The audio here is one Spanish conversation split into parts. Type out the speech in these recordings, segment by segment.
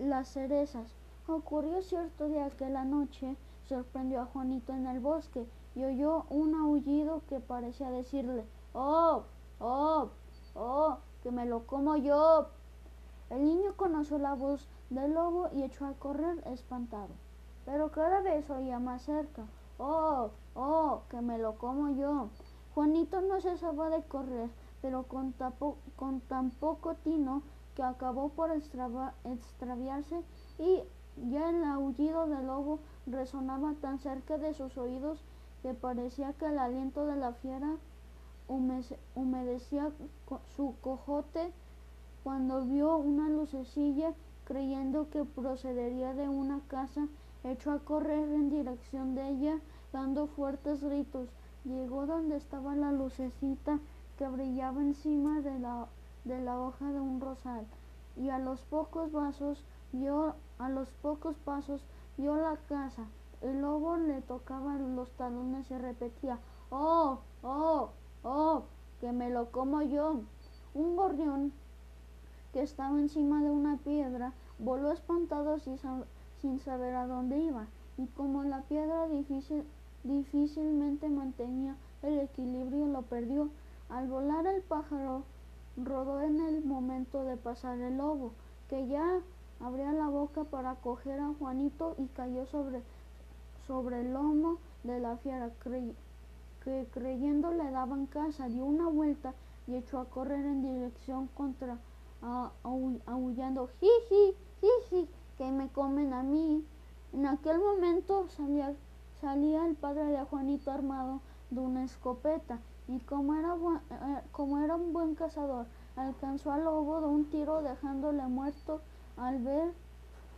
las cerezas. Ocurrió cierto día que la noche sorprendió a Juanito en el bosque y oyó un aullido que parecía decirle ¡Oh! ¡Oh! ¡Oh! ¡Que me lo como yo! El niño conoció la voz del lobo y echó a correr espantado. Pero cada vez oía más cerca. ¡Oh! ¡Oh! ¡Que me lo como yo! Juanito no cesaba de correr, pero con, con tan poco tino que acabó por extraviarse y ya el aullido del lobo resonaba tan cerca de sus oídos que parecía que el aliento de la fiera humedecía su cojote cuando vio una lucecilla creyendo que procedería de una casa echó a correr en dirección de ella dando fuertes gritos. Llegó donde estaba la lucecita que brillaba encima de la, de la hoja de un rosal. Y a los pocos pasos vio a los pocos pasos vio la casa. El lobo le tocaba los talones y repetía oh oh oh que me lo como yo un gorrión que estaba encima de una piedra voló espantado sin saber a dónde iba. Y como la piedra difícil difícilmente mantenía el equilibrio lo perdió. Al volar el pájaro rodó en el momento de pasar el lobo, que ya abría la boca para coger a Juanito y cayó sobre, sobre el lomo de la fiera, que creyendo le daban casa, dio una vuelta y echó a correr en dirección contra, aullando, jiji, jiji, que me comen a mí. En aquel momento salía salía el padre de Juanito armado de una escopeta y como era, eh, como era un buen cazador, alcanzó al lobo de un tiro dejándole muerto. Al ver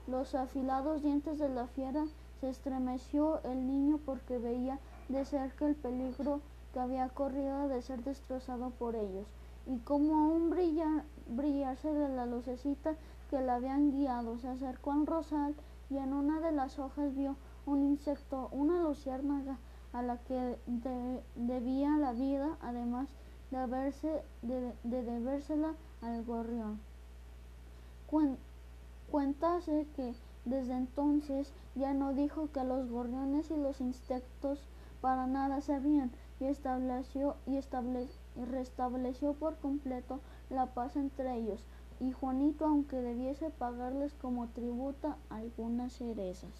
los afilados dientes de la fiera, se estremeció el niño porque veía de cerca el peligro que había corrido de ser destrozado por ellos. Y como aún brilla, brillarse de la lucecita que la habían guiado, se acercó al rosal y en una de las hojas vio un insecto, una luciérnaga a la que debía la vida, además de, haberse, de, debérsela al gorrión. cuéntase que desde entonces ya no dijo que los gorriones y los insectos para nada sabían y estableció y restableció por completo la paz entre ellos y Juanito aunque debiese pagarles como tributa algunas cerezas.